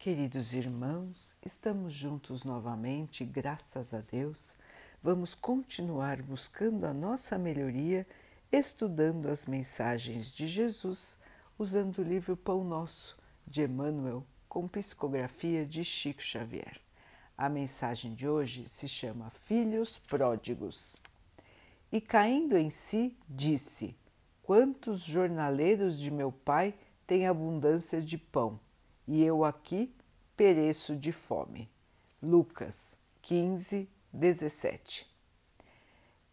Queridos irmãos, estamos juntos novamente, graças a Deus. Vamos continuar buscando a nossa melhoria, estudando as mensagens de Jesus, usando o livro Pão Nosso de Emmanuel, com psicografia de Chico Xavier. A mensagem de hoje se chama Filhos Pródigos. E caindo em si, disse: Quantos jornaleiros de meu pai têm abundância de pão? E eu aqui pereço de fome. Lucas 15, 17.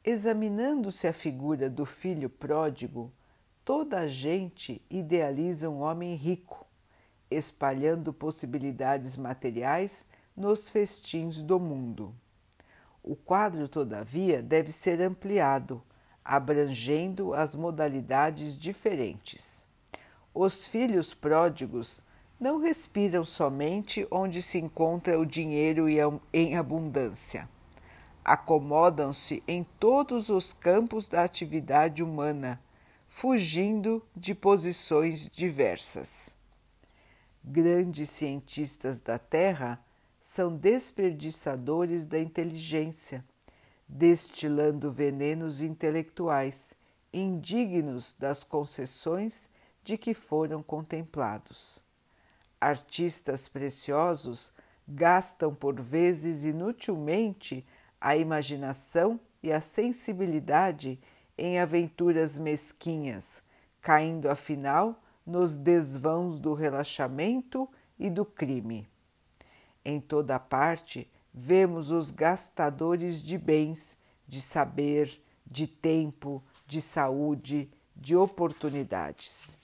Examinando-se a figura do filho pródigo, toda a gente idealiza um homem rico, espalhando possibilidades materiais nos festins do mundo. O quadro, todavia, deve ser ampliado, abrangendo as modalidades diferentes. Os filhos pródigos não respiram somente onde se encontra o dinheiro em abundância. Acomodam-se em todos os campos da atividade humana, fugindo de posições diversas. Grandes cientistas da Terra são desperdiçadores da inteligência, destilando venenos intelectuais, indignos das concessões de que foram contemplados Artistas preciosos gastam por vezes inutilmente a imaginação e a sensibilidade em aventuras mesquinhas, caindo afinal nos desvãos do relaxamento e do crime. Em toda parte vemos os gastadores de bens, de saber, de tempo, de saúde, de oportunidades.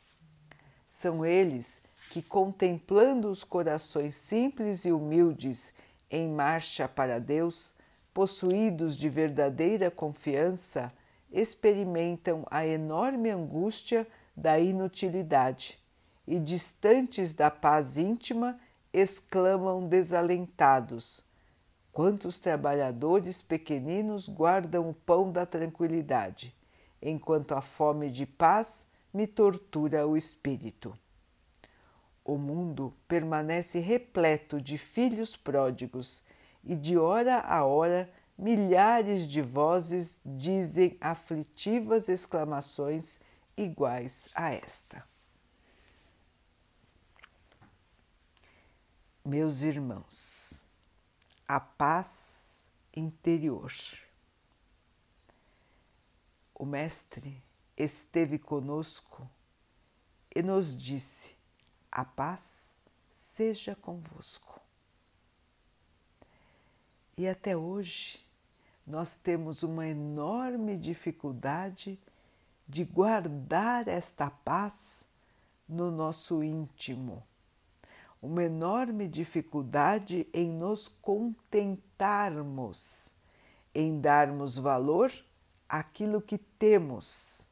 São eles que, contemplando os corações simples e humildes em marcha para Deus, possuídos de verdadeira confiança, experimentam a enorme angústia da inutilidade e, distantes da paz íntima, exclamam desalentados: Quantos trabalhadores pequeninos guardam o pão da tranquilidade, enquanto a fome de paz me tortura o espírito. O mundo permanece repleto de filhos pródigos e de hora a hora milhares de vozes dizem aflitivas exclamações iguais a esta. Meus irmãos, a paz interior. O Mestre esteve conosco e nos disse a paz seja convosco. E até hoje nós temos uma enorme dificuldade de guardar esta paz no nosso íntimo, uma enorme dificuldade em nos contentarmos, em darmos valor àquilo que temos,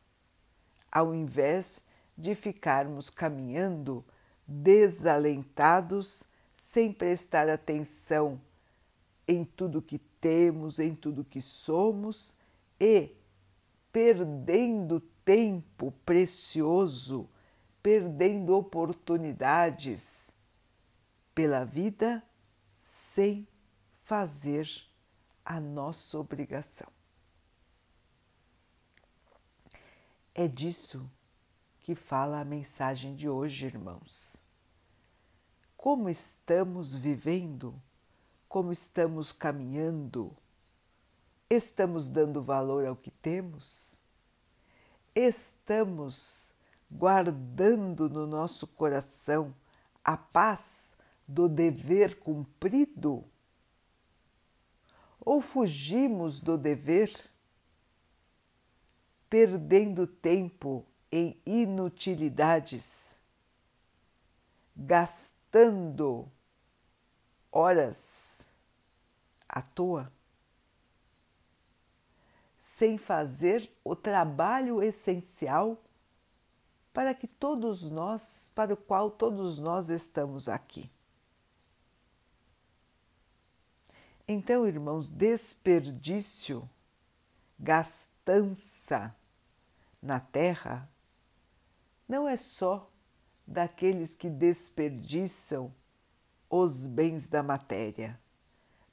ao invés de ficarmos caminhando desalentados, sem prestar atenção em tudo que temos, em tudo que somos e perdendo tempo precioso, perdendo oportunidades pela vida sem fazer a nossa obrigação. É disso que fala a mensagem de hoje, irmãos. Como estamos vivendo? Como estamos caminhando? Estamos dando valor ao que temos? Estamos guardando no nosso coração a paz do dever cumprido? Ou fugimos do dever, perdendo tempo em inutilidades, gastando horas à toa, sem fazer o trabalho essencial para que todos nós, para o qual todos nós estamos aqui. Então, irmãos, desperdício, gastança na terra não é só daqueles que desperdiçam os bens da matéria,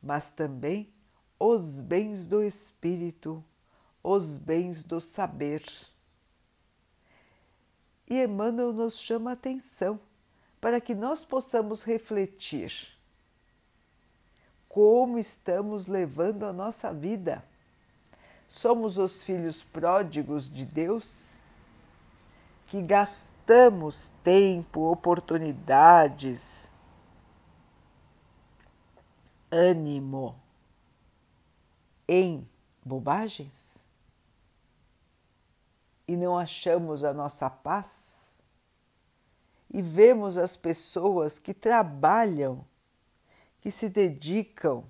mas também os bens do espírito, os bens do saber. E Emmanuel nos chama a atenção para que nós possamos refletir como estamos levando a nossa vida. Somos os filhos pródigos de Deus que gastamos tempo, oportunidades, ânimo em bobagens? E não achamos a nossa paz? E vemos as pessoas que trabalham, que se dedicam,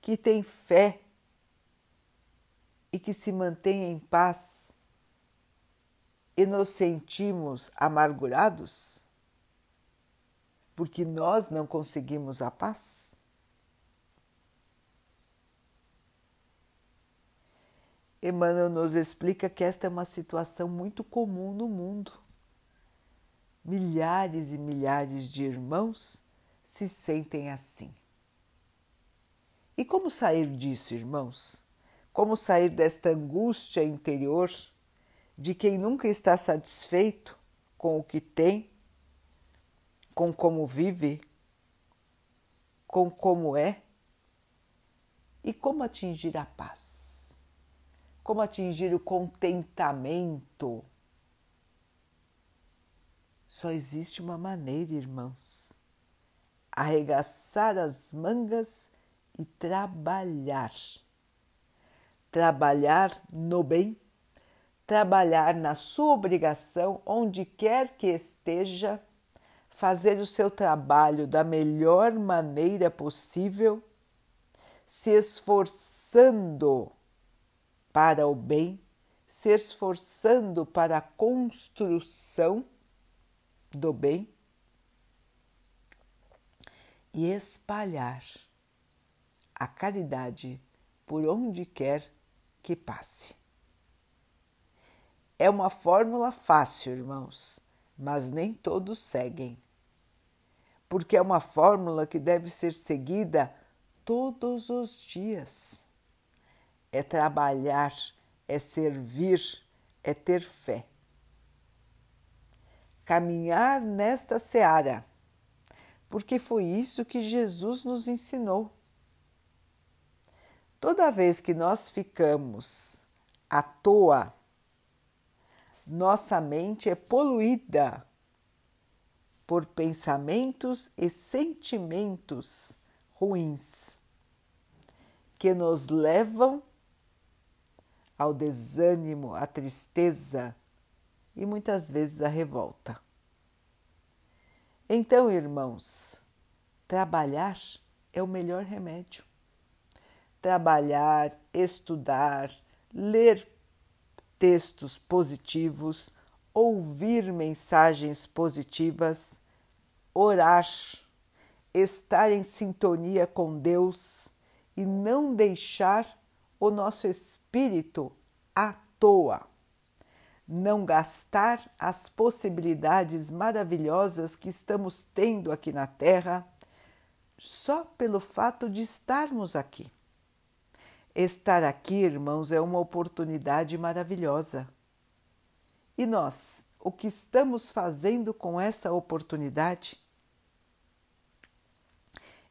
que têm fé e que se mantêm em paz e nos sentimos amargurados porque nós não conseguimos a paz? Emmanuel nos explica que esta é uma situação muito comum no mundo. Milhares e milhares de irmãos se sentem assim. E como sair disso, irmãos? Como sair desta angústia interior de quem nunca está satisfeito com o que tem, com como vive, com como é e como atingir a paz, como atingir o contentamento. Só existe uma maneira, irmãos: arregaçar as mangas e trabalhar. Trabalhar no bem trabalhar na sua obrigação onde quer que esteja, fazer o seu trabalho da melhor maneira possível, se esforçando para o bem, se esforçando para a construção do bem e espalhar a caridade por onde quer que passe. É uma fórmula fácil, irmãos, mas nem todos seguem. Porque é uma fórmula que deve ser seguida todos os dias. É trabalhar, é servir, é ter fé. Caminhar nesta seara, porque foi isso que Jesus nos ensinou. Toda vez que nós ficamos à toa, nossa mente é poluída por pensamentos e sentimentos ruins que nos levam ao desânimo, à tristeza e muitas vezes à revolta. Então, irmãos, trabalhar é o melhor remédio. Trabalhar, estudar, ler textos positivos, ouvir mensagens positivas, orar, estar em sintonia com Deus e não deixar o nosso espírito à toa. Não gastar as possibilidades maravilhosas que estamos tendo aqui na Terra só pelo fato de estarmos aqui. Estar aqui, irmãos, é uma oportunidade maravilhosa. E nós, o que estamos fazendo com essa oportunidade?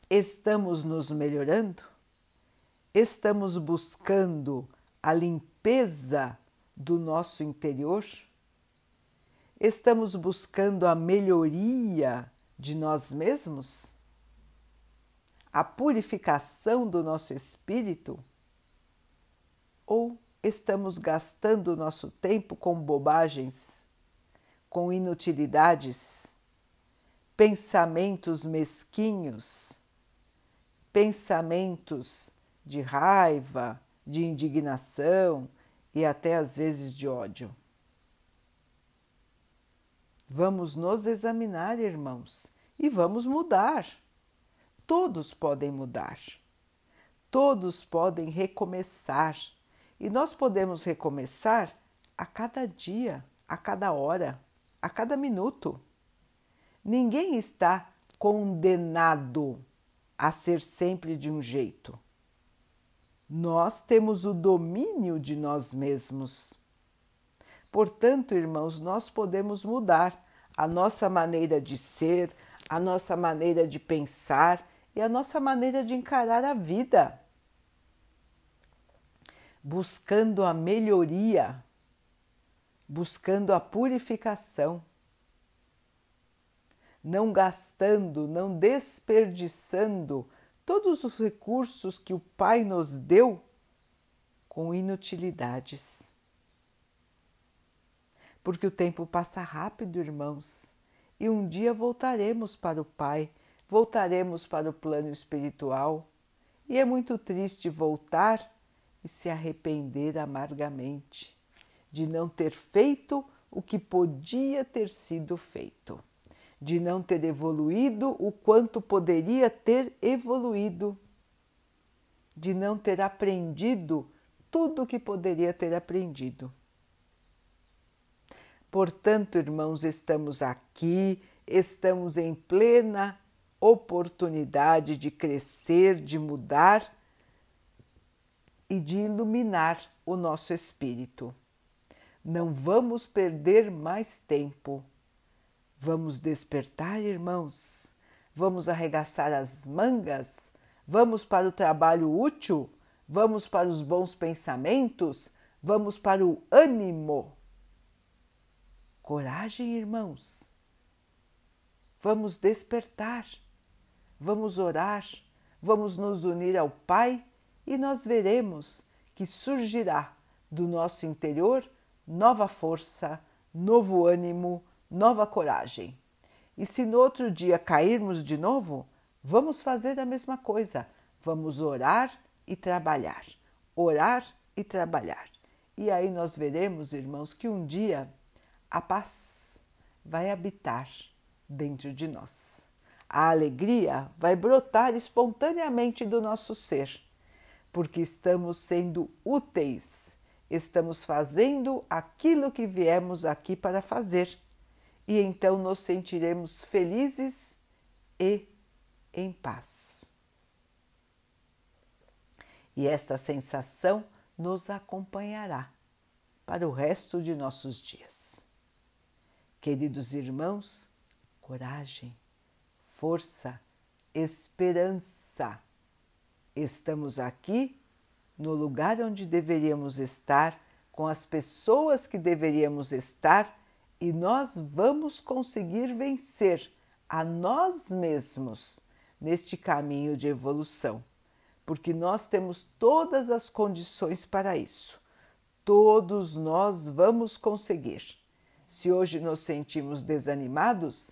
Estamos nos melhorando? Estamos buscando a limpeza do nosso interior? Estamos buscando a melhoria de nós mesmos? A purificação do nosso espírito? Ou estamos gastando nosso tempo com bobagens, com inutilidades, pensamentos mesquinhos, pensamentos de raiva, de indignação e até às vezes de ódio? Vamos nos examinar, irmãos, e vamos mudar. Todos podem mudar. Todos podem recomeçar e nós podemos recomeçar a cada dia, a cada hora, a cada minuto. Ninguém está condenado a ser sempre de um jeito. Nós temos o domínio de nós mesmos. Portanto, irmãos, nós podemos mudar a nossa maneira de ser, a nossa maneira de pensar e a nossa maneira de encarar a vida, buscando a melhoria, buscando a purificação, não gastando, não desperdiçando todos os recursos que o Pai nos deu com inutilidades. Porque o tempo passa rápido, irmãos, e um dia voltaremos para o Pai, voltaremos para o plano espiritual. E é muito triste voltar e se arrepender amargamente de não ter feito o que podia ter sido feito de não ter evoluído o quanto poderia ter evoluído, de não ter aprendido tudo o que poderia ter aprendido. Portanto, irmãos, estamos aqui, estamos em plena oportunidade de crescer, de mudar e de iluminar o nosso espírito. Não vamos perder mais tempo Vamos despertar, irmãos? Vamos arregaçar as mangas? Vamos para o trabalho útil? Vamos para os bons pensamentos? Vamos para o ânimo? Coragem, irmãos. Vamos despertar. Vamos orar. Vamos nos unir ao Pai e nós veremos que surgirá do nosso interior nova força, novo ânimo, nova coragem. E se no outro dia cairmos de novo, vamos fazer a mesma coisa. Vamos orar e trabalhar, orar e trabalhar. E aí nós veremos, irmãos, que um dia a paz vai habitar dentro de nós. A alegria vai brotar espontaneamente do nosso ser, porque estamos sendo úteis, estamos fazendo aquilo que viemos aqui para fazer e então nos sentiremos felizes e em paz. E esta sensação nos acompanhará para o resto de nossos dias. Queridos irmãos, coragem, força, esperança. Estamos aqui no lugar onde deveríamos estar, com as pessoas que deveríamos estar e nós vamos conseguir vencer a nós mesmos neste caminho de evolução, porque nós temos todas as condições para isso. Todos nós vamos conseguir. Se hoje nos sentimos desanimados,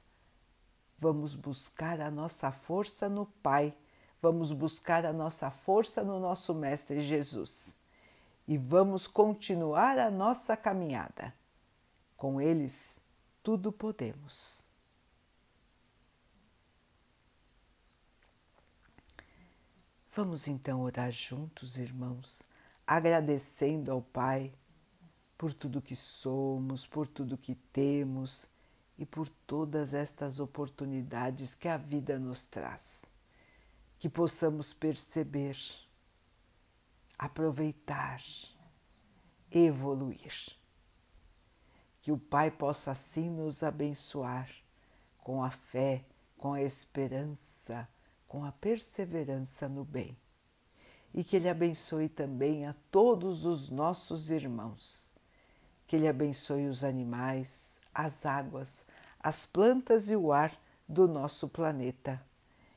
vamos buscar a nossa força no Pai, vamos buscar a nossa força no nosso Mestre Jesus e vamos continuar a nossa caminhada. Com eles, tudo podemos. Vamos então orar juntos, irmãos, agradecendo ao Pai por tudo que somos, por tudo que temos e por todas estas oportunidades que a vida nos traz. Que possamos perceber, aproveitar, evoluir que o Pai possa assim nos abençoar com a fé, com a esperança, com a perseverança no bem. E que Ele abençoe também a todos os nossos irmãos. Que Ele abençoe os animais, as águas, as plantas e o ar do nosso planeta.